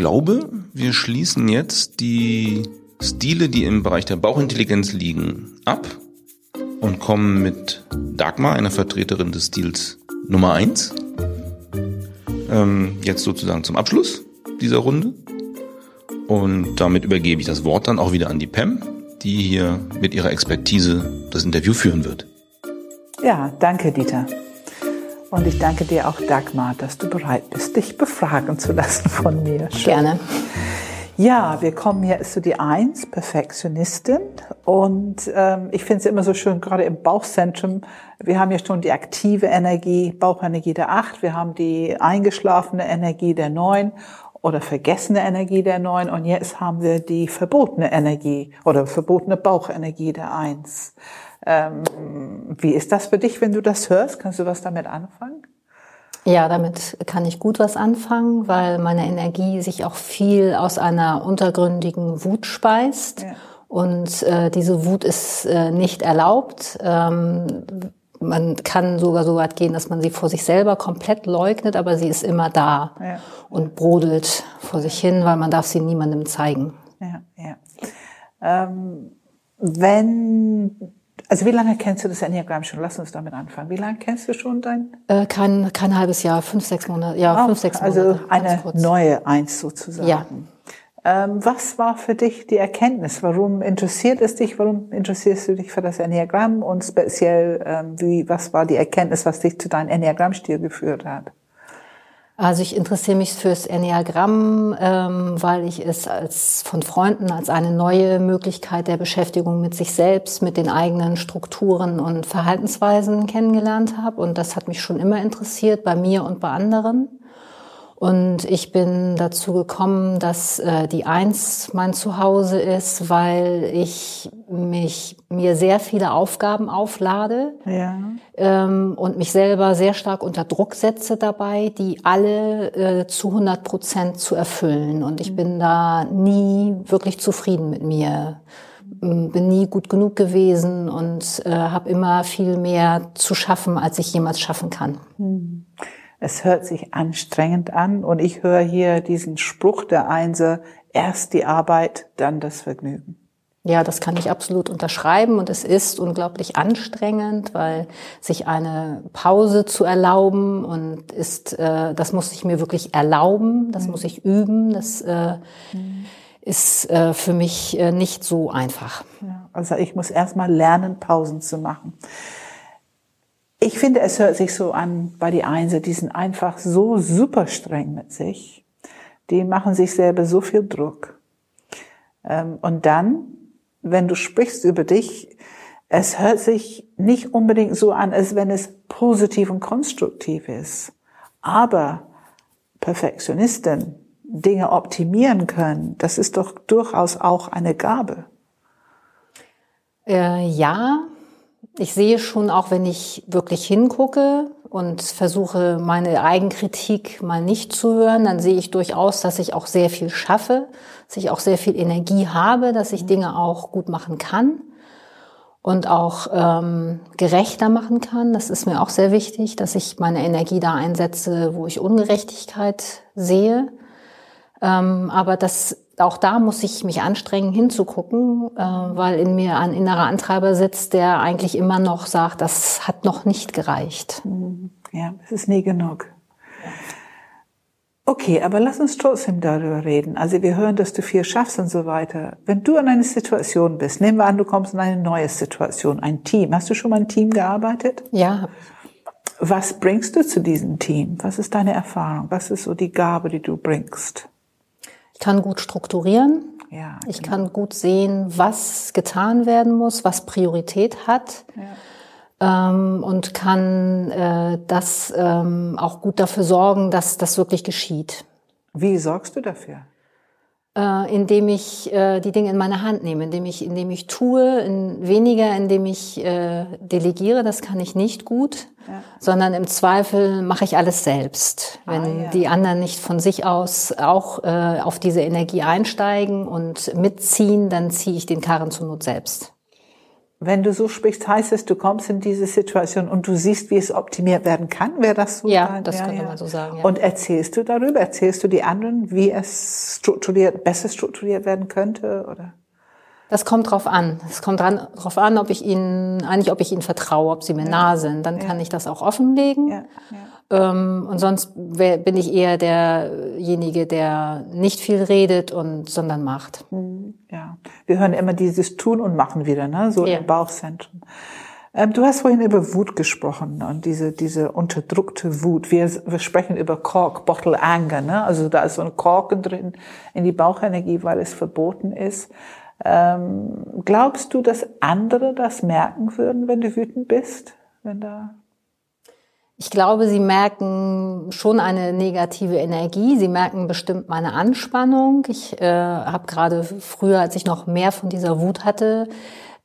glaube, wir schließen jetzt die Stile, die im Bereich der Bauchintelligenz liegen, ab und kommen mit Dagmar, einer Vertreterin des Stils Nummer eins, ähm, jetzt sozusagen zum Abschluss dieser Runde. Und damit übergebe ich das Wort dann auch wieder an die Pam, die hier mit ihrer Expertise das Interview führen wird. Ja, danke, Dieter. Und ich danke dir auch, Dagmar, dass du bereit bist, dich befragen zu lassen von mir. Schön. Gerne. Ja, wir kommen jetzt zu die Eins, Perfektionistin. Und ähm, ich finde es immer so schön, gerade im Bauchzentrum, wir haben ja schon die aktive Energie, Bauchenergie der Acht, wir haben die eingeschlafene Energie der Neun oder vergessene Energie der Neun und jetzt haben wir die verbotene Energie oder verbotene Bauchenergie der Eins. Ähm, wie ist das für dich, wenn du das hörst? Kannst du was damit anfangen? Ja, damit kann ich gut was anfangen, weil meine Energie sich auch viel aus einer untergründigen Wut speist. Ja. Und äh, diese Wut ist äh, nicht erlaubt. Ähm, man kann sogar so weit gehen, dass man sie vor sich selber komplett leugnet, aber sie ist immer da ja. und brodelt vor sich hin, weil man darf sie niemandem zeigen. Ja, ja. Ähm, wenn also wie lange kennst du das Enneagramm schon? Lass uns damit anfangen. Wie lange kennst du schon dein? Äh, kein, kein halbes Jahr, fünf, sechs Monate. Ja, oh, fünf, sechs also Monate. Also eine neue Eins sozusagen. Ja. Ähm, was war für dich die Erkenntnis? Warum interessiert es dich? Warum interessierst du dich für das Enneagramm? Und speziell, ähm, wie, was war die Erkenntnis, was dich zu deinem Enneagrammstil geführt hat? Also ich interessiere mich fürs Enneagramm, ähm, weil ich es als von Freunden als eine neue Möglichkeit der Beschäftigung mit sich selbst, mit den eigenen Strukturen und Verhaltensweisen kennengelernt habe. Und das hat mich schon immer interessiert, bei mir und bei anderen. Und ich bin dazu gekommen, dass äh, die Eins mein Zuhause ist, weil ich mich mir sehr viele Aufgaben auflade ja. ähm, und mich selber sehr stark unter Druck setze dabei, die alle äh, zu 100 Prozent zu erfüllen. Und ich mhm. bin da nie wirklich zufrieden mit mir bin nie gut genug gewesen und äh, habe immer viel mehr zu schaffen, als ich jemals schaffen kann. Mhm. Es hört sich anstrengend an und ich höre hier diesen Spruch der Einser, erst die Arbeit, dann das Vergnügen. Ja, das kann ich absolut unterschreiben und es ist unglaublich anstrengend, weil sich eine Pause zu erlauben und ist, äh, das muss ich mir wirklich erlauben, das mhm. muss ich üben, das äh, mhm. ist äh, für mich äh, nicht so einfach. Ja, also ich muss erstmal lernen, Pausen zu machen. Ich finde, es hört sich so an bei die Einser, die sind einfach so super streng mit sich. Die machen sich selber so viel Druck. Ähm, und dann, wenn du sprichst über dich, es hört sich nicht unbedingt so an, als wenn es positiv und konstruktiv ist. Aber Perfektionisten Dinge optimieren können, das ist doch durchaus auch eine Gabe. Äh, ja, ich sehe schon, auch wenn ich wirklich hingucke und versuche, meine Eigenkritik mal nicht zu hören, dann sehe ich durchaus, dass ich auch sehr viel schaffe, dass ich auch sehr viel Energie habe, dass ich Dinge auch gut machen kann und auch ähm, gerechter machen kann. Das ist mir auch sehr wichtig, dass ich meine Energie da einsetze, wo ich Ungerechtigkeit sehe. Ähm, aber das auch da muss ich mich anstrengen, hinzugucken, äh, weil in mir ein innerer Antreiber sitzt, der eigentlich immer noch sagt, das hat noch nicht gereicht. Mhm. Ja, es ist nie genug. Okay, aber lass uns trotzdem darüber reden. Also wir hören, dass du viel schaffst und so weiter. Wenn du in einer Situation bist, nehmen wir an, du kommst in eine neue Situation, ein Team. Hast du schon mal ein Team gearbeitet? Ja. Was bringst du zu diesem Team? Was ist deine Erfahrung? Was ist so die Gabe, die du bringst? Ich kann gut strukturieren. Ja, ich genau. kann gut sehen, was getan werden muss, was Priorität hat. Ja. Ähm, und kann äh, das ähm, auch gut dafür sorgen, dass das wirklich geschieht. Wie sorgst du dafür? Äh, indem ich äh, die Dinge in meine Hand nehme, indem ich, indem ich tue, in, weniger indem ich äh, delegiere, das kann ich nicht gut, ja. sondern im Zweifel mache ich alles selbst. Wenn ah, ja. die anderen nicht von sich aus auch äh, auf diese Energie einsteigen und mitziehen, dann ziehe ich den Karren zur Not selbst. Wenn du so sprichst, heißt es, du kommst in diese Situation und du siehst, wie es optimiert werden kann. Wäre das so? Ja, sein? das ja, könnte ja. man so sagen. Ja. Und erzählst du darüber? Erzählst du die anderen, wie es strukturiert, besser strukturiert werden könnte? Oder? Das kommt drauf an. Es kommt dran, drauf an, ob ich ihnen, eigentlich, ob ich ihnen vertraue, ob sie mir nah sind. Dann kann ich das auch offenlegen. Ja, Ähm, und sonst bin ich eher derjenige, der nicht viel redet und sondern macht. Ja, wir hören immer dieses Tun und Machen wieder, ne? so Ja. im Bauchzentrum. Ähm, du hast vorhin über Wut gesprochen und diese, diese unterdrückte Wut. Wir, wir sprechen über Cork, Bottle Anger, ne? also da ist so ein Korken drin in die Bauchenergie, weil es verboten ist. Ähm, glaubst du, dass andere das merken würden, wenn du wütend bist? Wenn da Ich glaube, sie merken schon eine negative Energie. Sie merken bestimmt meine Anspannung. Ich äh, habe gerade früher, als ich noch mehr von dieser Wut hatte,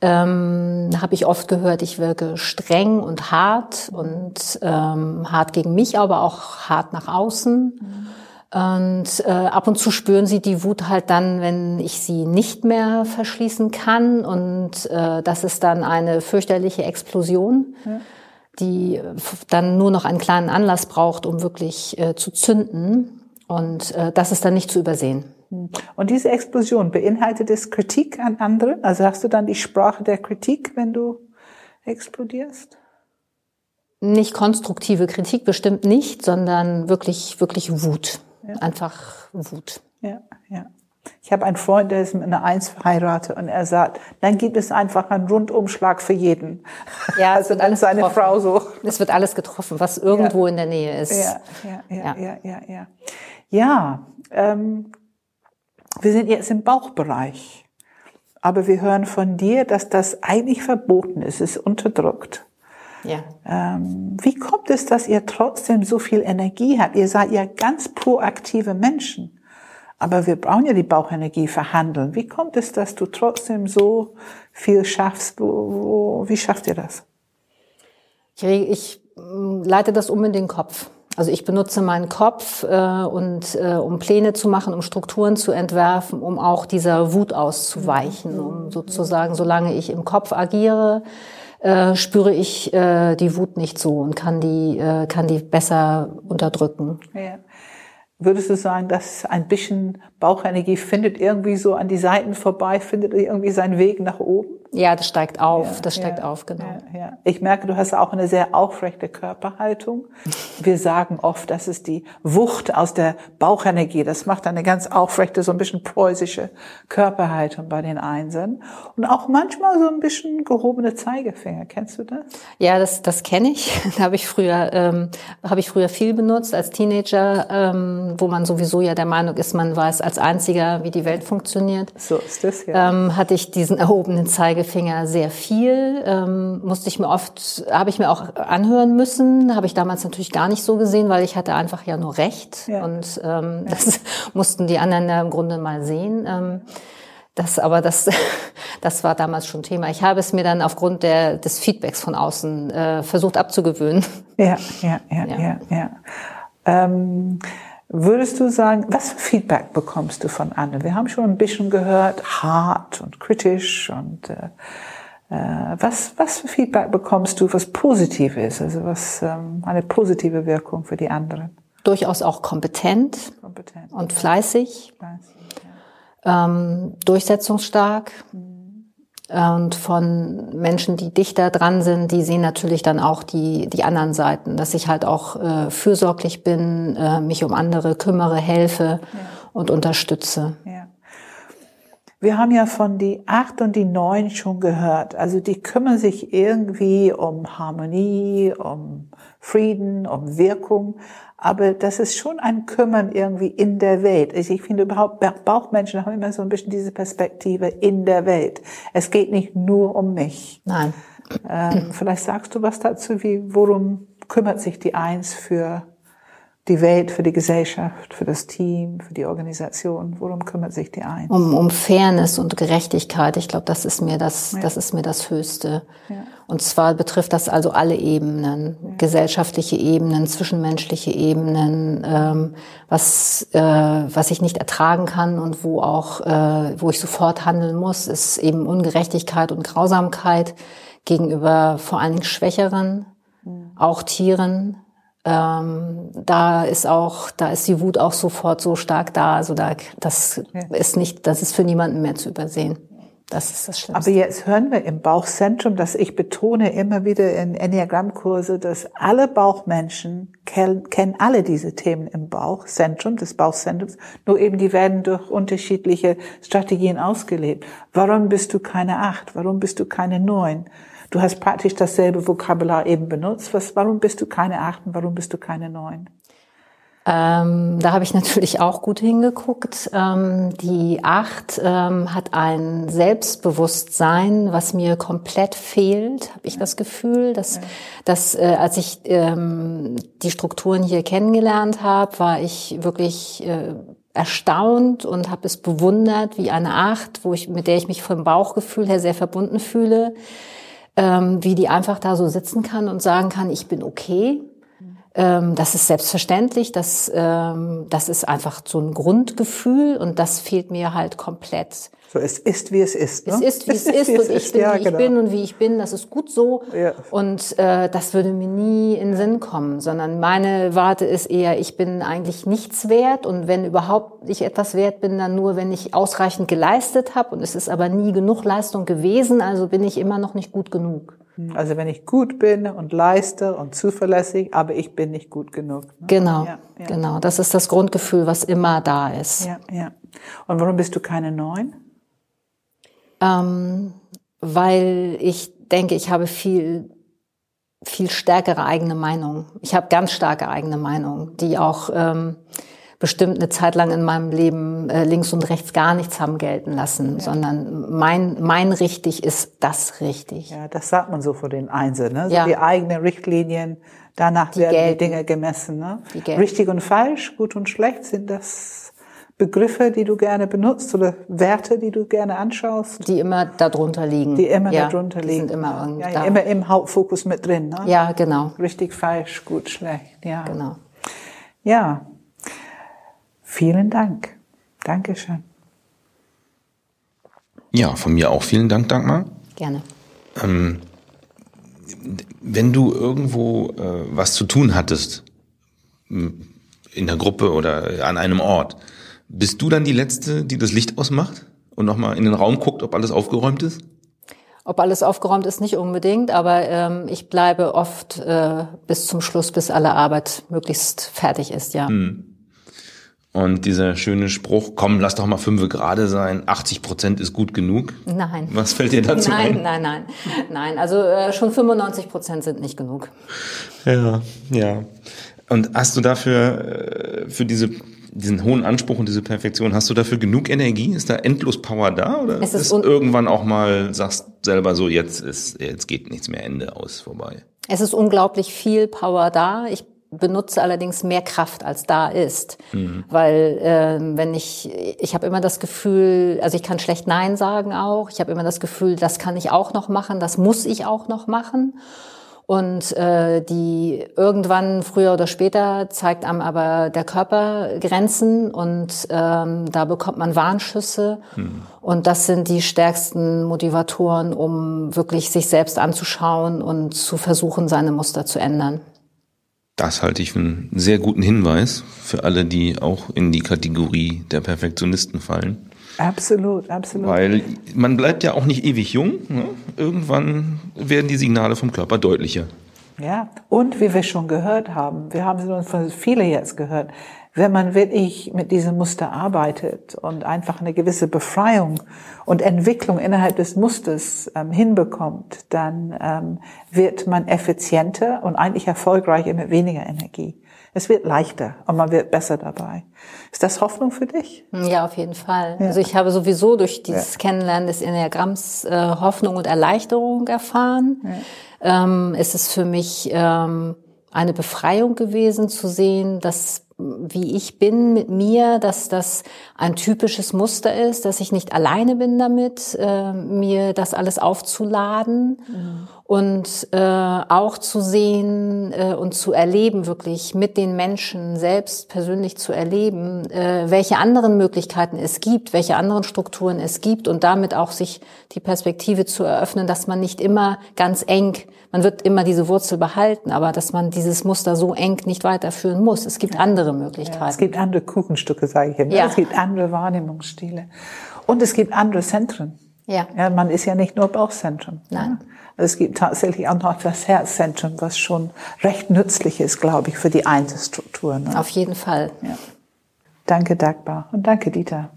ähm, habe ich oft gehört, ich wirke streng und hart und ähm, hart gegen mich, aber auch hart nach außen. Und äh, ab und zu spüren sie die Wut halt dann, wenn ich sie nicht mehr verschließen kann. Und äh, das ist dann eine fürchterliche Explosion, die äh, dann nur noch einen kleinen Anlass braucht, um wirklich äh, zu zünden. Und äh, das ist dann nicht zu übersehen. und diese Explosion beinhaltet es Kritik an andere? Also hast du dann die Sprache der Kritik, wenn du explodierst? Nicht konstruktive Kritik bestimmt nicht, sondern wirklich, wirklich Wut. Einfach Wut. Ja, ja. Ich habe einen Freund, der ist mit einer Eins verheiratet und er sagt, dann gibt es einfach einen Rundumschlag für jeden. Ja, es also wird dann alles seine getroffen. Frau so. Es wird alles getroffen, was irgendwo in der Nähe ist. Ja, ja, ja, Ja. ja, ja, ja. Ja, ähm, wir sind jetzt im Bauchbereich. Aber wir hören von dir, dass das eigentlich verboten ist, es ist unterdrückt. ja. Ähm, wie kommt es, dass ihr trotzdem so viel Energie habt? Ihr seid ja ganz proaktive Menschen. Aber wir brauchen ja die Bauchenergie verhandeln. Wie kommt es, dass du trotzdem so viel schaffst? Wie schafft ihr das? Ich, mm, leite das um in den Kopf. Also ich benutze meinen Kopf äh, und äh, um Pläne zu machen, um Strukturen zu entwerfen, um auch dieser Wut auszuweichen, um sozusagen, solange ich im Kopf agiere, äh, spüre ich äh, die Wut nicht so und kann die äh, kann die besser unterdrücken. Ja. Würdest du sagen, dass ein bisschen Bauchenergie findet irgendwie so an die Seiten vorbei, findet irgendwie seinen Weg nach oben? Ja, das steigt auf, Ja, das steigt ja, auf, genau. Ja, ja. Ich merke, du hast auch eine sehr aufrechte Körperhaltung. Wir sagen oft, das ist die Wucht aus der Bauchenergie. Das macht eine ganz aufrechte, so ein bisschen preußische Körperhaltung bei den Einsen. Und auch manchmal so ein bisschen gehobene Zeigefinger. Kennst du das? Ja, das, das kenne ich. Da habe ich früher ähm, habe ich früher viel benutzt als Teenager, ähm, wo man sowieso ja der Meinung ist, man weiß als einziger, wie die Welt funktioniert. So ist das, ja. Ähm, hatte ich diesen erhobenen Zeigefinger sehr viel. Ähm, musste ich mir oft, habe ich mir auch anhören müssen. Habe ich damals natürlich gar nicht so gesehen, weil ich hatte einfach ja nur Recht Ja. und ähm, das mussten die anderen ja im Grunde mal sehen. Ähm, das, aber das, das war damals schon Thema. Ich habe es mir dann aufgrund der, des Feedbacks von außen äh, versucht abzugewöhnen. Ja, ja, ja, ja, Ja. ja. Ähm, würdest du sagen, was für Feedback bekommst du von anderen? Wir haben schon ein bisschen gehört, hart und kritisch und äh, äh, was, was für Feedback bekommst du, was positiv ist, also was ähm, eine positive Wirkung für die anderen? Durchaus auch kompetent Kompetent. und fleißig, Fleißig, ja. ähm, durchsetzungsstark. Und von Menschen, die dichter dran sind, die sehen natürlich dann auch die, die anderen Seiten, dass ich halt auch äh, fürsorglich bin, äh, mich um andere kümmere, helfe und unterstütze. Ja. Wir haben ja von die acht und die neun schon gehört. Also die kümmern sich irgendwie um Harmonie, um Frieden, um Wirkung. Aber das ist schon ein Kümmern irgendwie in der Welt. Also ich finde überhaupt, Bauchmenschen haben immer so ein bisschen diese Perspektive in der Welt. Es geht nicht nur um mich. Nein. Ähm, vielleicht sagst du was dazu, wie, worum kümmert sich die Eins für die Welt, für die Gesellschaft, für das Team, für die Organisation? Worum kümmert sich die Eins? Um, um Fairness und Gerechtigkeit. Ich glaube, das ist mir das, ja. das ist mir das Höchste. Ja. Und zwar betrifft das also alle Ebenen, ja. gesellschaftliche Ebenen, zwischenmenschliche Ebenen, ähm, was, äh, was ich nicht ertragen kann und wo auch, äh, wo ich sofort handeln muss, ist eben Ungerechtigkeit und Grausamkeit gegenüber vor allen Dingen Schwächeren, auch Tieren, ähm, da ist auch, da ist die Wut auch sofort so stark da. Also da, das ja. ist nicht, das ist für niemanden mehr zu übersehen. Das ist das Schlimmste. Aber jetzt hören wir im Bauchzentrum, dass ich betone immer wieder in Enneagrammkurse, dass alle Bauchmenschen kennen, kennen alle diese Themen im Bauchzentrum, des Bauchzentrums, nur eben die werden durch unterschiedliche Strategien ausgelebt. Warum bist du keine Acht? Warum bist du keine Neun? Du hast praktisch dasselbe Vokabular eben benutzt. Was, warum bist du keine Achten? Warum bist du keine Neun? Ähm, da habe ich natürlich auch gut hingeguckt. Ähm, die Acht ähm, hat ein Selbstbewusstsein, was mir komplett fehlt, habe ich das Gefühl, dass, ja. dass äh, als ich ähm, die Strukturen hier kennengelernt habe, war ich wirklich äh, erstaunt und habe es bewundert, wie eine Acht, wo ich mit der ich mich vom Bauchgefühl her sehr verbunden fühle ähm, wie die einfach da so sitzen kann und sagen kann, ich bin okay. Ähm, das ist selbstverständlich, das, ähm, das ist einfach so ein Grundgefühl und das fehlt mir halt komplett. So, es ist, wie es ist. Ne? Es ist, wie es, es ist, ist und ich bin, ja, wie genau. ich bin und wie ich bin. Das ist gut so. Ja. Und äh, das würde mir nie in den Sinn kommen, sondern meine Warte ist eher, ich bin eigentlich nichts wert und wenn überhaupt ich etwas wert bin, dann nur, wenn ich ausreichend geleistet habe und es ist aber nie genug Leistung gewesen, also bin ich immer noch nicht gut genug. Also wenn ich gut bin und leiste und zuverlässig, aber ich bin nicht gut genug. Ne? Genau, ja, ja. genau. Das ist das Grundgefühl, was immer da ist. Ja, ja. Und warum bist du keine Neun? ähm, weil ich denke, ich habe viel viel stärkere eigene Meinung. Ich habe ganz starke eigene Meinung, die auch ähm, bestimmt eine Zeit lang in meinem Leben äh, links und rechts gar nichts haben gelten lassen, ja. sondern mein mein richtig ist das richtig. Ja, das sagt man so vor den Einzelnen, ne? So ja. die eigenen Richtlinien, danach die werden gelten. die Dinge gemessen. Ne? Richtig und falsch, gut und schlecht sind das Begriffe, die du gerne benutzt oder Werte, die du gerne anschaust? Die immer darunter liegen. Die immer ja, darunter liegen. Die sind immer, ja, ja, immer im Hauptfokus mit drin. Ne? Ja, genau. Richtig, falsch, gut, schlecht. Ja. Genau. Ja. Vielen Dank. Dankeschön. Ja, von mir auch vielen Dank, Dagmar. Gerne. Ähm, wenn du irgendwo äh, was zu tun hattest, in der Gruppe oder an einem Ort, bist du dann die Letzte, die das Licht ausmacht und nochmal in den Raum guckt, ob alles aufgeräumt ist? Ob alles aufgeräumt ist, nicht unbedingt, aber ähm, ich bleibe oft äh, bis zum Schluss, bis alle Arbeit möglichst fertig ist, ja. Hm. Und dieser schöne Spruch, komm, lass doch mal fünf gerade sein, 80 Prozent ist gut genug. Nein. Was fällt dir dazu nein, ein? Nein, nein, nein, nein. Also äh, schon 95 Prozent sind nicht genug. Ja, ja. Und hast du dafür, äh, für diese diesen hohen Anspruch und diese Perfektion, hast du dafür genug Energie? Ist da endlos Power da? Oder es ist, ist irgendwann auch mal, sagst selber so, jetzt ist, jetzt geht nichts mehr Ende aus vorbei? Es ist unglaublich viel Power da. Ich benutze allerdings mehr Kraft, als da ist. Mhm. Weil äh, wenn ich, ich habe immer das Gefühl, also ich kann schlecht Nein sagen auch. Ich habe immer das Gefühl, das kann ich auch noch machen, das muss ich auch noch machen. Und äh, die irgendwann früher oder später zeigt einem aber der Körper Grenzen und ähm, da bekommt man Warnschüsse. Hm. Und das sind die stärksten Motivatoren, um wirklich sich selbst anzuschauen und zu versuchen, seine Muster zu ändern. Das halte ich für einen sehr guten Hinweis für alle, die auch in die Kategorie der Perfektionisten fallen. Absolut, absolut. Weil man bleibt ja auch nicht ewig jung. Ne? Irgendwann werden die Signale vom Körper deutlicher. Ja, und wie wir schon gehört haben, wir haben es von viele jetzt gehört, wenn man wirklich mit diesem Muster arbeitet und einfach eine gewisse Befreiung und Entwicklung innerhalb des Musters ähm, hinbekommt, dann ähm, wird man effizienter und eigentlich erfolgreicher mit weniger Energie. Es wird leichter und man wird besser dabei. Ist das Hoffnung für dich? Ja, auf jeden Fall. Ja. Also ich habe sowieso durch dieses ja. Kennenlernen des Enneagramms äh, Hoffnung und Erleichterung erfahren. Ja. Ähm, es ist für mich ähm, eine Befreiung gewesen zu sehen, dass wie ich bin mit mir, dass das ein typisches Muster ist, dass ich nicht alleine bin damit, äh, mir das alles aufzuladen mhm. Und äh, auch zu sehen äh, und zu erleben, wirklich mit den Menschen selbst persönlich zu erleben, äh, welche anderen Möglichkeiten es gibt, welche anderen Strukturen es gibt und damit auch sich die Perspektive zu eröffnen, dass man nicht immer ganz eng man wird immer diese Wurzel behalten, aber dass man dieses Muster so eng nicht weiterführen muss. Es gibt ja. andere Möglichkeiten. Ja, es gibt andere Kuchenstücke, sage ich immer. Ja. Es gibt andere Wahrnehmungsstile. Und es gibt andere Zentren. Ja. ja man ist ja nicht nur Bauchzentrum. Nein. Also es gibt tatsächlich auch noch das Herzzentrum, was schon recht nützlich ist, glaube ich, für die Einzelstrukturen. Ne? Auf jeden Fall. Ja. Danke, Dagmar. Und danke, Dieter.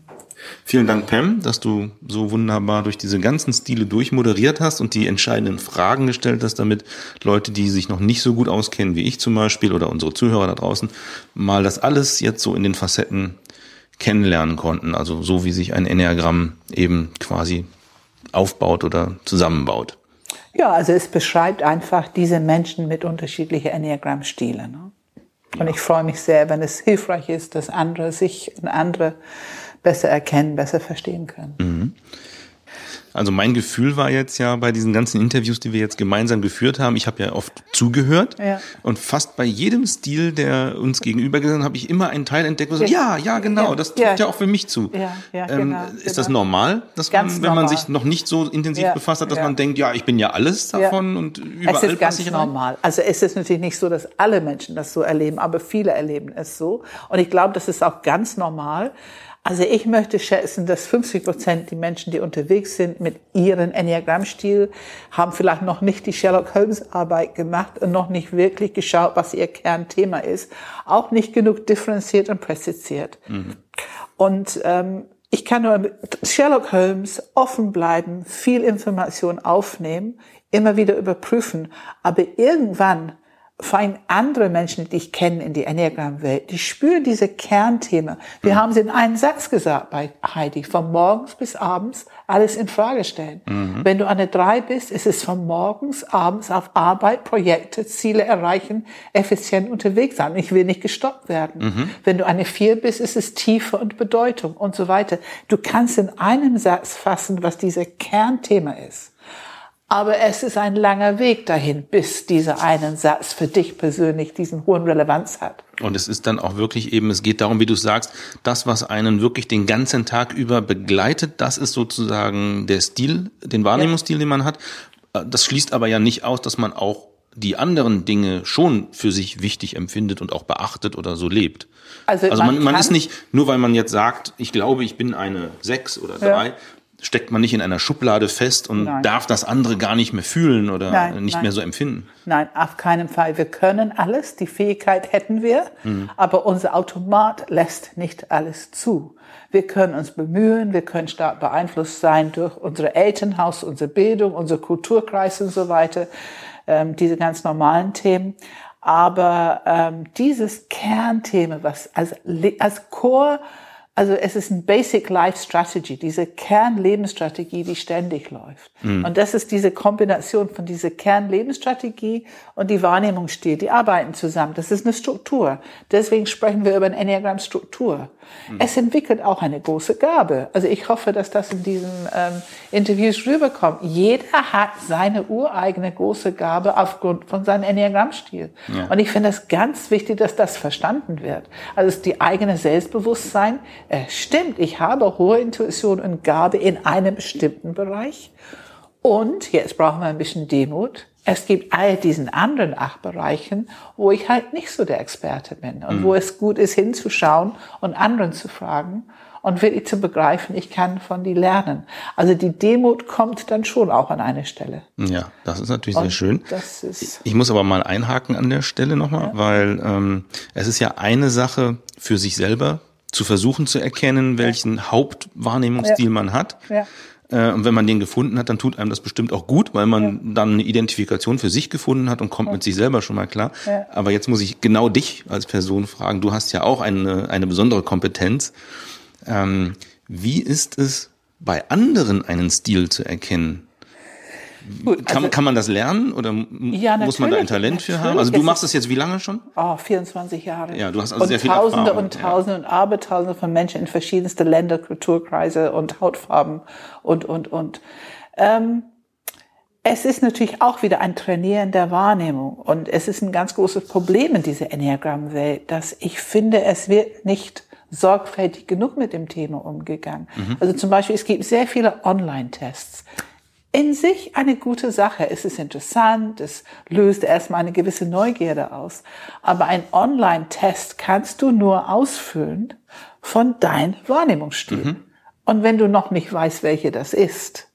Vielen Dank, Pam, dass du so wunderbar durch diese ganzen Stile durchmoderiert hast und die entscheidenden Fragen gestellt hast, damit Leute, die sich noch nicht so gut auskennen wie ich zum Beispiel oder unsere Zuhörer da draußen, mal das alles jetzt so in den Facetten kennenlernen konnten. Also so wie sich ein Enneagramm eben quasi aufbaut oder zusammenbaut. Ja, also es beschreibt einfach diese Menschen mit unterschiedlichen Enneagramm-Stilen. Ne? Und ja. ich freue mich sehr, wenn es hilfreich ist, dass andere sich und andere besser erkennen, besser verstehen können. Mhm. Also mein Gefühl war jetzt ja bei diesen ganzen Interviews, die wir jetzt gemeinsam geführt haben, ich habe ja oft zugehört ja. und fast bei jedem Stil, der uns gegenüber gesessen habe ich immer einen Teil entdeckt, wo so, ja, ja, genau, ja, das trifft ja. ja. auch für mich zu. Ja, ja, ähm, genau, ist genau. das normal, dass man, wenn normal. man sich noch nicht so intensiv befasst hat, dass man denkt, ja, ich bin ja alles davon und überall es ist ganz normal. Also es ist natürlich nicht so, dass alle Menschen das so erleben, aber viele erleben es so und ich glaube, das ist auch ganz normal. Also ich möchte schätzen, dass 50 Prozent die Menschen, die unterwegs sind mit ihrem Enneagrammstil, haben vielleicht noch nicht die Sherlock Holmes Arbeit gemacht und noch nicht wirklich geschaut, was ihr Kernthema ist, auch nicht genug differenziert und präzisiert. Mhm. Und ähm, ich kann nur mit Sherlock Holmes offen bleiben, viel Information aufnehmen, immer wieder überprüfen, aber irgendwann vor allem andere Menschen, die ich kenne in die Enneagram-Welt, die spüren diese Kernthemen. Wir mhm. haben sie in einem Satz gesagt bei Heidi, von morgens bis abends alles in Frage stellen. Mhm. Wenn du eine drei bist, ist es von morgens, abends auf Arbeit, Projekte, Ziele erreichen, effizient unterwegs sein. Ich will nicht gestoppt werden. Mhm. Wenn du eine vier bist, ist es Tiefe und Bedeutung und so weiter. Du kannst in einem Satz fassen, was dieser Kernthema ist. Aber es ist ein langer Weg dahin, bis dieser einen Satz für dich persönlich diesen hohen Relevanz hat. Und es ist dann auch wirklich eben, es geht darum, wie du sagst, das, was einen wirklich den ganzen Tag über begleitet, das ist sozusagen der Stil, den Wahrnehmungsstil, ja. den man hat. Das schließt aber ja nicht aus, dass man auch die anderen Dinge schon für sich wichtig empfindet und auch beachtet oder so lebt. Also, also man, man, man ist nicht, nur weil man jetzt sagt, ich glaube, ich bin eine sechs oder drei, ja steckt man nicht in einer Schublade fest und nein. darf das andere gar nicht mehr fühlen oder nein, nicht nein. mehr so empfinden. Nein, auf keinen Fall. Wir können alles, die Fähigkeit hätten wir, mhm. aber unser Automat lässt nicht alles zu. Wir können uns bemühen, wir können stark beeinflusst sein durch unsere Elternhaus, unsere Bildung, unser Kulturkreis und so weiter, ähm, diese ganz normalen Themen. Aber ähm, dieses Kernthema, was als, als Core also es ist ein Basic Life Strategy, diese Kernlebensstrategie, die ständig läuft. Mhm. Und das ist diese Kombination von dieser Kernlebensstrategie und die Wahrnehmungsstil, die arbeiten zusammen. Das ist eine Struktur. Deswegen sprechen wir über eine Enneagramm-Struktur. Mhm. Es entwickelt auch eine große Gabe. Also ich hoffe, dass das in diesen ähm, Interviews rüberkommt. Jeder hat seine ureigene große Gabe aufgrund von seinem Enneagrammstil. Ja. Und ich finde es ganz wichtig, dass das verstanden wird. Also es ist die eigene Selbstbewusstsein. Äh, stimmt, ich habe hohe Intuition und Gabe in einem bestimmten Bereich. Und jetzt brauchen wir ein bisschen Demut es gibt all diesen anderen acht Bereichen, wo ich halt nicht so der Experte bin und mhm. wo es gut ist, hinzuschauen und anderen zu fragen und wirklich zu begreifen, ich kann von die lernen. Also die Demut kommt dann schon auch an eine Stelle. Ja, das ist natürlich und sehr schön. Das ist ich muss aber mal einhaken an der Stelle nochmal, ja. weil ähm, es ist ja eine Sache für sich selber zu versuchen zu erkennen, welchen ja. Hauptwahrnehmungsstil ja. man hat. Ja. Äh, und wenn man den gefunden hat, dann tut einem das bestimmt auch gut, weil man ja. dann eine Identifikation für sich gefunden hat und kommt ja. mit sich selber schon mal klar. Ja. Aber jetzt muss ich genau dich als Person fragen. Du hast ja auch eine, eine besondere Kompetenz. Ähm, wie ist es bei anderen einen Stil zu erkennen? Gut, kann, also, kann man das lernen oder ja, muss man da ein Talent für haben? Also du machst es jetzt wie lange schon? Oh, 24 Jahre. Ja, du hast also und sehr viel Tausende Erfahrung. und Tausende ja. und Abertausende von Menschen in verschiedenste Länder, Kulturkreise und Hautfarben und, und, und. Ähm, es ist natürlich auch wieder ein Trainieren der Wahrnehmung. Und es ist ein ganz großes Problem in dieser Enneagramm-Welt, dass ich finde, es wird nicht sorgfältig genug mit dem Thema umgegangen. Mhm. Also zum Beispiel, es gibt sehr viele Online-Tests. In sich eine gute Sache. Es ist interessant, es löst erstmal eine gewisse Neugierde aus. Aber ein Online-Test kannst du nur ausfüllen von deinem Wahrnehmungsstil. Mhm. Und wenn du noch nicht weißt, welche das ist,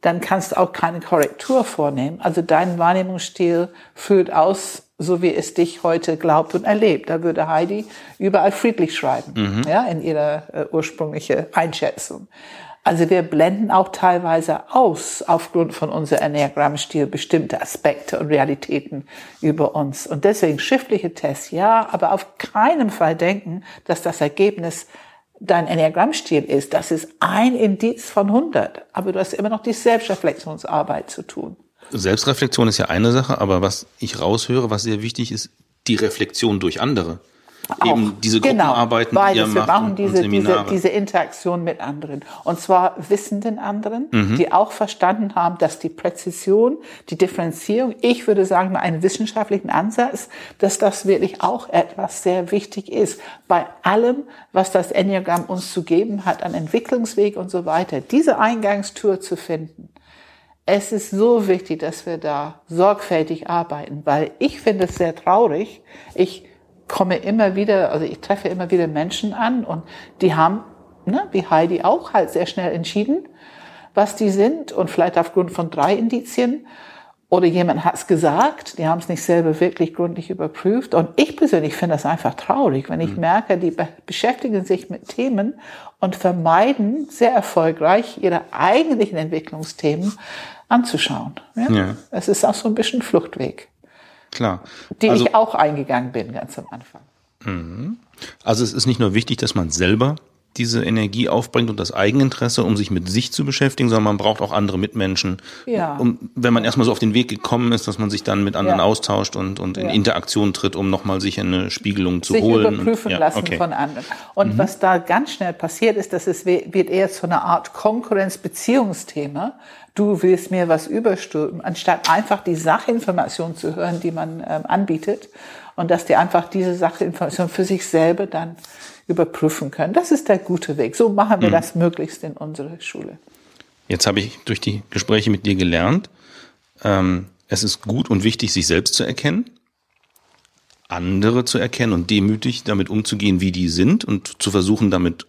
dann kannst du auch keine Korrektur vornehmen. Also dein Wahrnehmungsstil führt aus, so wie es dich heute glaubt und erlebt. Da würde Heidi überall friedlich schreiben, mhm. ja, in ihrer äh, ursprüngliche Einschätzung. Also wir blenden auch teilweise aus, aufgrund von unserem Enneagrammstil, bestimmte Aspekte und Realitäten über uns. Und deswegen schriftliche Tests, ja, aber auf keinen Fall denken, dass das Ergebnis dein Enneagrammstil ist, das ist ein Indiz von 100. Aber du hast immer noch die Selbstreflexionsarbeit zu tun. Selbstreflexion ist ja eine Sache, aber was ich raushöre, was sehr wichtig ist, die Reflexion durch andere. Auch. Eben diese genau. Gruppenarbeiten, genau, beides. die ihr Wir machen diese, diese, diese Interaktion mit anderen. Und zwar wissenden anderen, mhm. die auch verstanden haben, dass die Präzision, die Differenzierung, ich würde sagen, mit einem wissenschaftlichen Ansatz, dass das wirklich auch etwas sehr wichtig ist. Bei allem, was das Enneagramm uns zu geben hat an Entwicklungsweg und so weiter. Diese Eingangstür zu finden es ist so wichtig, dass wir da sorgfältig arbeiten, weil ich finde es sehr traurig. Ich komme immer wieder, also ich treffe immer wieder Menschen an und die haben, ne, wie Heidi auch, halt sehr schnell entschieden, was die sind und vielleicht aufgrund von drei Indizien oder jemand hat es gesagt, die haben es nicht selber wirklich gründlich überprüft. Und ich persönlich finde das einfach traurig, wenn ich mhm. merke, die be beschäftigen sich mit Themen und vermeiden sehr erfolgreich ihre eigentlichen Entwicklungsthemen anzuschauen. Ja? ja. Es ist auch so ein bisschen Fluchtweg. Klar. Die also, ich auch eingegangen bin ganz am Anfang. Mhm. Also es ist nicht nur wichtig, dass man selber diese Energie aufbringt und das Eigeninteresse, um sich mit sich zu beschäftigen, sondern man braucht auch andere Mitmenschen. Ja. Um, wenn man erstmal so auf den Weg gekommen ist, dass man sich dann mit anderen ja. austauscht und, und in ja. Interaktion tritt, um nochmal sich eine Spiegelung zu sich holen. Sich überprüfen lassen okay. von anderen. Und mhm. was da ganz schnell passiert ist, dass es wird eher zu einer Art Konkurrenz-Beziehungsthema. Du willst mir was überstülpen, anstatt einfach die Sachinformation zu hören, die man ähm, anbietet. Und dass die einfach diese Sachinformation für sich selber dann überprüfen können. Das ist der gute Weg. So machen wir mhm. das möglichst in unserer Schule. Jetzt habe ich durch die Gespräche mit dir gelernt, ähm, es ist gut und wichtig, sich selbst zu erkennen, andere zu erkennen und demütig damit umzugehen, wie die sind und zu versuchen, damit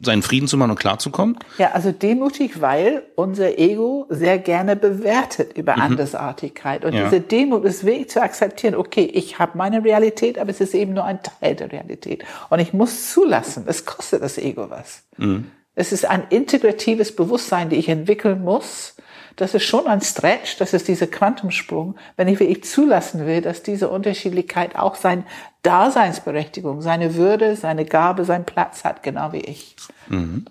seinen Frieden zu machen und klarzukommen? Ja, also demutig, weil unser Ego sehr gerne bewertet über mhm. Andersartigkeit. Und ja. diese Demut ist wirklich zu akzeptieren, okay, ich habe meine Realität, aber es ist eben nur ein Teil der Realität. Und ich muss zulassen, es kostet das Ego was. Mhm. Es ist ein integratives Bewusstsein, die ich entwickeln muss, das ist schon ein Stretch, das ist dieser Quantumsprung, wenn ich wirklich zulassen will, dass diese Unterschiedlichkeit auch seine Daseinsberechtigung, seine Würde, seine Gabe, seinen Platz hat, genau wie ich. Mhm.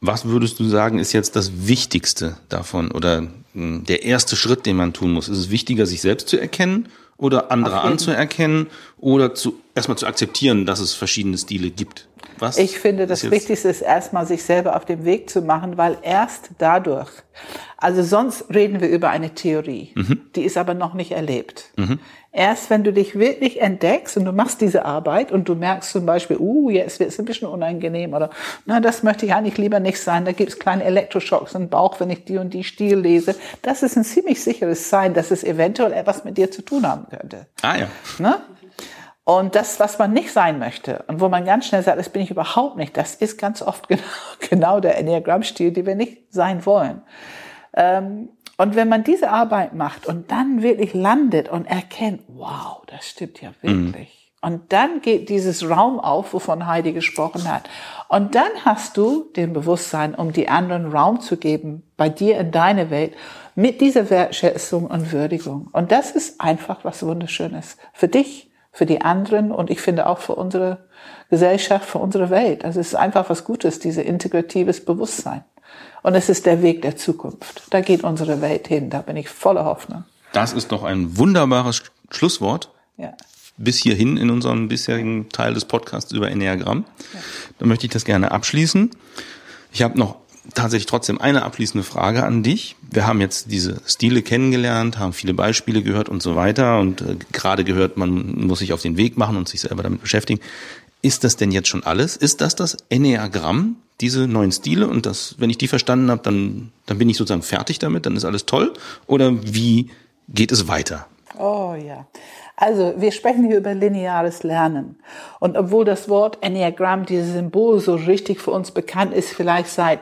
Was würdest du sagen, ist jetzt das Wichtigste davon oder hm, der erste Schritt, den man tun muss? Ist es wichtiger, sich selbst zu erkennen oder andere anzuerkennen oder zu, erstmal zu akzeptieren, dass es verschiedene Stile gibt? Was ich finde, das Wichtigste ist erstmal, sich selber auf den Weg zu machen, weil erst dadurch, also sonst reden wir über eine Theorie, mhm. die ist aber noch nicht erlebt. Mhm. Erst wenn du dich wirklich entdeckst und du machst diese Arbeit und du merkst zum Beispiel, uh, jetzt wird es ein bisschen unangenehm oder, na, das möchte ich eigentlich lieber nicht sein, da gibt es kleine Elektroschocks im Bauch, wenn ich die und die Stil lese. Das ist ein ziemlich sicheres Sein, dass es eventuell etwas mit dir zu tun haben könnte. Ah ja. Ne? Und das, was man nicht sein möchte und wo man ganz schnell sagt, das bin ich überhaupt nicht, das ist ganz oft genau, genau der Enneagramm-Stil, den wir nicht sein wollen. Ähm, und wenn man diese Arbeit macht und dann wirklich landet und erkennt, wow, das stimmt ja wirklich. Mhm. Und dann geht dieses Raum auf, wovon Heidi gesprochen hat. Und dann hast du den Bewusstsein, um die anderen Raum zu geben, bei dir in deine Welt, mit dieser Wertschätzung und Würdigung. Und das ist einfach was Wunderschönes. Für dich, für die anderen und ich finde auch für unsere Gesellschaft, für unsere Welt. Also es ist einfach was Gutes, diese integratives Bewusstsein. Und es ist der Weg der Zukunft. Da geht unsere Welt hin. Da bin ich voller Hoffnung. Das ist doch ein wunderbares Schlusswort. Ja. Bis hierhin in unserem bisherigen Teil des Podcasts über Enneagramm. Ja. Dann möchte ich das gerne abschließen. Ich habe noch tatsächlich trotzdem eine abschließende Frage an dich. Wir haben jetzt diese Stile kennengelernt, haben viele Beispiele gehört und so weiter und äh, gerade gehört, man muss sich auf den Weg machen und sich selber damit beschäftigen. Ist das denn jetzt schon alles? Ist das das Enneagramm, diese neuen Stile und das, wenn ich die verstanden habe, dann, dann bin ich sozusagen fertig damit, dann ist alles toll? Oder wie geht es weiter? Oh ja. Also wir sprechen hier über lineares Lernen. Und obwohl das Wort Enneagramm, dieses Symbol so richtig für uns bekannt ist, vielleicht seit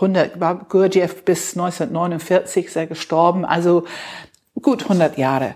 100, war Gurdjieff bis 1949 ist er gestorben, also gut 100 Jahre.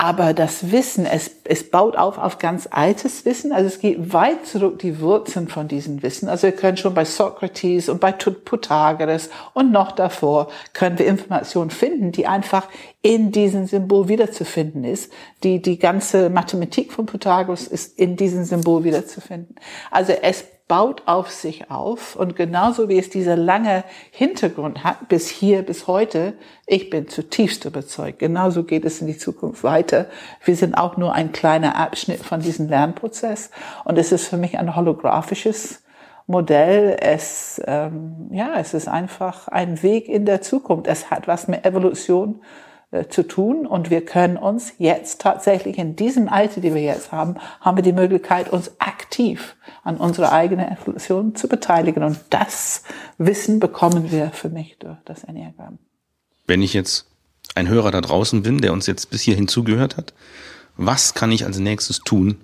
Aber das Wissen, es, es baut auf auf ganz altes Wissen. Also es geht weit zurück, die Wurzeln von diesem Wissen. Also wir können schon bei Sokrates und bei Pythagoras und noch davor können wir Informationen finden, die einfach in diesem Symbol wiederzufinden ist. Die, die ganze Mathematik von Pythagoras ist in diesem Symbol wiederzufinden. Also es baut auf sich auf und genauso wie es dieser lange Hintergrund hat, bis hier, bis heute, ich bin zutiefst überzeugt, genauso geht es in die Zukunft weiter. Wir sind auch nur ein kleiner Abschnitt von diesem Lernprozess und es ist für mich ein holographisches Modell. Es, ähm, ja, es ist einfach ein Weg in der Zukunft. Es hat was mit Evolution zu tun und wir können uns jetzt tatsächlich in diesem Alter, die wir jetzt haben, haben wir die Möglichkeit, uns aktiv an unserer eigenen Evolution zu beteiligen und das Wissen bekommen wir für mich durch das Enneagramm. Wenn ich jetzt ein Hörer da draußen bin, der uns jetzt bis hierhin zugehört hat, was kann ich als nächstes tun,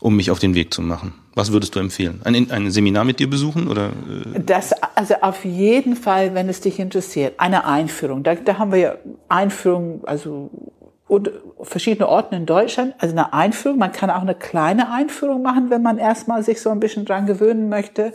um mich auf den Weg zu machen? Was würdest du empfehlen? Ein, ein Seminar mit dir besuchen oder? Äh? Das, also auf jeden Fall, wenn es dich interessiert, eine Einführung. Da, da haben wir ja Einführung, also und verschiedene Orten in Deutschland, also eine Einführung. Man kann auch eine kleine Einführung machen, wenn man erstmal sich so ein bisschen dran gewöhnen möchte.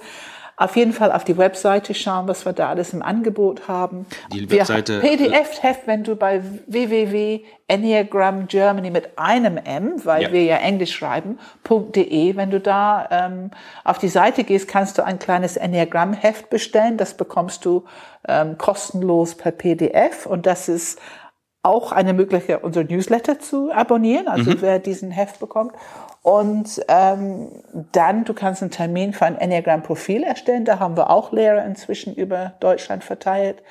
Auf jeden Fall auf die Webseite schauen, was wir da alles im Angebot haben. Die Webseite. PDF-Heft, wenn du bei www.enneagram Germany mit einem M, weil ja. wir ja Englisch schreiben, .de, wenn du da ähm, auf die Seite gehst, kannst du ein kleines Enneagram-Heft bestellen. Das bekommst du ähm, kostenlos per PDF und das ist auch eine Möglichkeit, unser Newsletter zu abonnieren, also mhm. wer diesen Heft bekommt. Und ähm, dann, du kannst einen Termin für ein Enneagram-Profil erstellen. Da haben wir auch Lehrer inzwischen über Deutschland verteilt.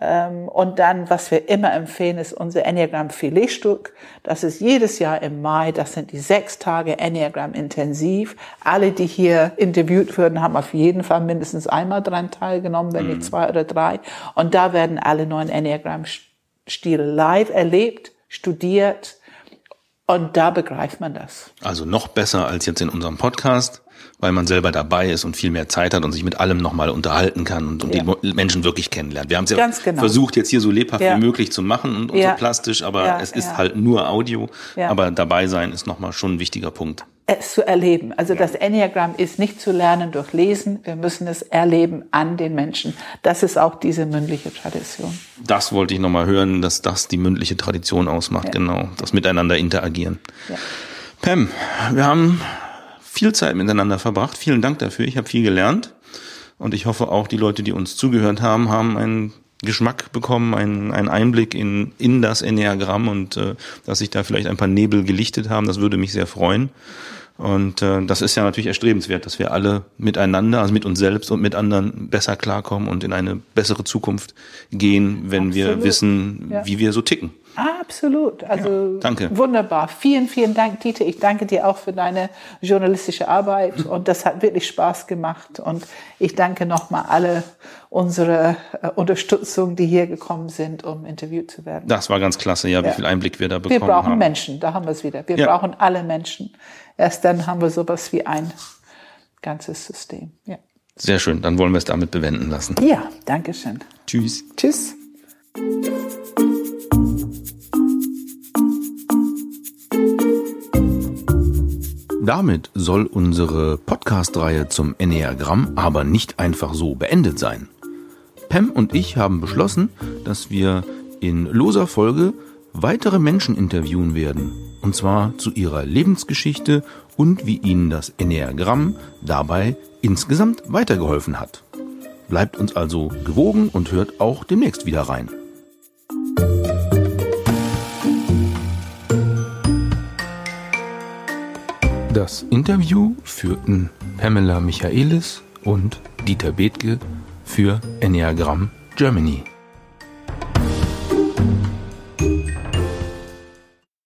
Ähm, und dann, was wir immer empfehlen, ist unser Enneagram-Filetstück. Das ist jedes Jahr im Mai. Das sind die sechs Tage Enneagram intensiv. Alle, die hier interviewt würden, haben auf jeden Fall mindestens einmal dran teilgenommen, wenn mhm. nicht zwei oder drei. Und da werden alle neuen Enneagram-Stile live erlebt, studiert, und da begreift man das. Also noch besser als jetzt in unserem Podcast, weil man selber dabei ist und viel mehr Zeit hat und sich mit allem nochmal unterhalten kann und, und ja. die Menschen wirklich kennenlernt. Wir haben es ja genau. versucht, jetzt hier so lebhaft ja. wie möglich zu machen und, und ja. so plastisch, aber es ist halt nur Audio. Aber dabei sein ist nochmal schon ein wichtiger Punkt es zu erleben. Also das Enneagramm ist nicht zu lernen durch Lesen, wir müssen es erleben an den Menschen. Das ist auch diese mündliche Tradition. Das wollte ich nochmal hören, dass das die mündliche Tradition ausmacht, ja. genau, das Miteinander interagieren. Ja. Pam, wir haben viel Zeit miteinander verbracht. Vielen Dank dafür. Ich habe viel gelernt und ich hoffe auch die Leute, die uns zugehört haben, haben einen Geschmack bekommen, einen, einen Einblick in, in das Enneagramm und äh, dass sich da vielleicht ein paar Nebel gelichtet haben. Das würde mich sehr freuen. Und äh, das ist ja natürlich erstrebenswert, dass wir alle miteinander, also mit uns selbst und mit anderen besser klarkommen und in eine bessere Zukunft gehen, wenn Absolut. wir wissen, ja. wie wir so ticken. Absolut. Also ja, danke. wunderbar. Vielen, vielen Dank, Dieter. Ich danke dir auch für deine journalistische Arbeit und das hat wirklich Spaß gemacht. Und ich danke nochmal alle unsere äh, Unterstützung, die hier gekommen sind, um interviewt zu werden. Das war ganz klasse, ja, wie ja. viel Einblick wir da bekommen haben. Wir brauchen haben. Menschen, da haben wir es wieder. Wir ja. brauchen alle Menschen. Erst dann haben wir sowas wie ein ganzes System. Ja. Sehr schön, dann wollen wir es damit bewenden lassen. Ja, danke schön. Tschüss. Tschüss. Damit soll unsere Podcast-Reihe zum Enneagramm aber nicht einfach so beendet sein. Pam und ich haben beschlossen, dass wir in loser Folge weitere Menschen interviewen werden und zwar zu ihrer Lebensgeschichte und wie ihnen das Enneagramm dabei insgesamt weitergeholfen hat. Bleibt uns also gewogen und hört auch demnächst wieder rein. Das Interview führten Pamela Michaelis und Dieter Bethke für Enneagramm Germany.